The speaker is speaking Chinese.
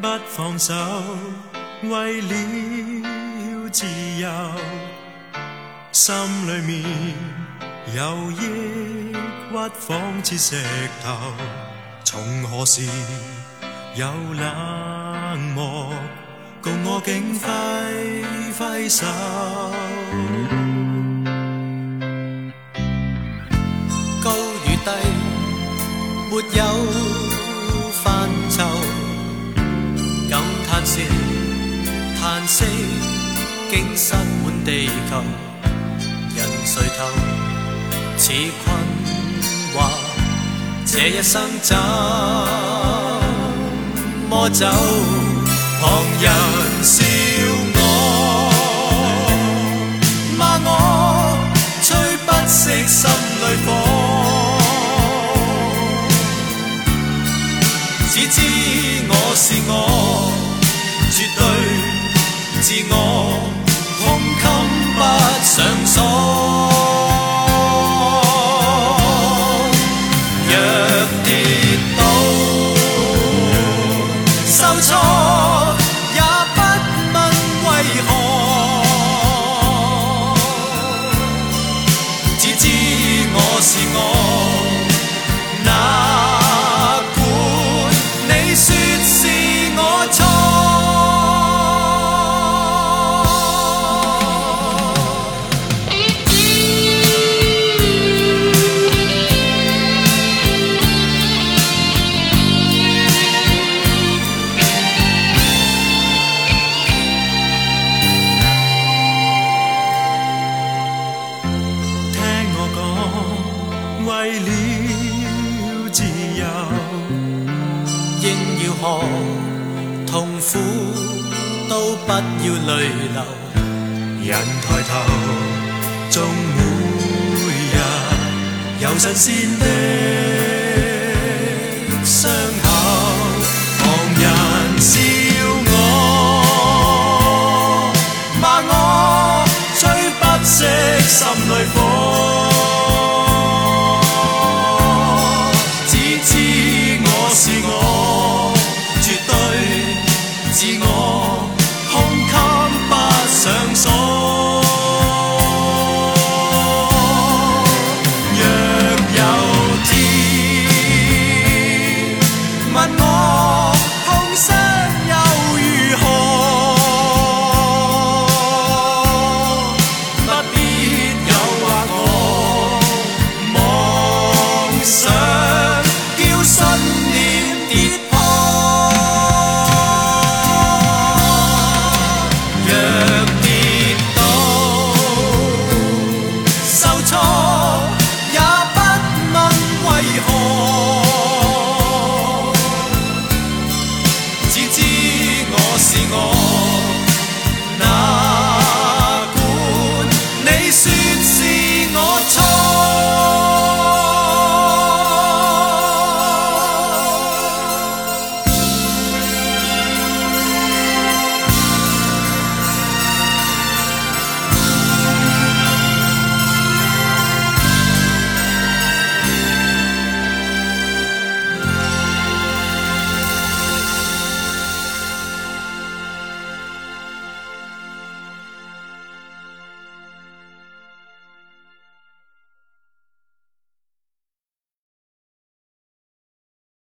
不放手，为了自由，心里面有抑郁，仿似石头。从何时有冷漠，共我竟挥挥手？高与低，没有息，叹息，竟塞满地球。人垂头，似困惑，这一生怎么走？旁人笑我，骂我，吹不熄心里火。只知我是我，是我，胸襟不上锁。为了自由，应要学痛苦，都不要泪流。人抬头，纵每日有新鲜的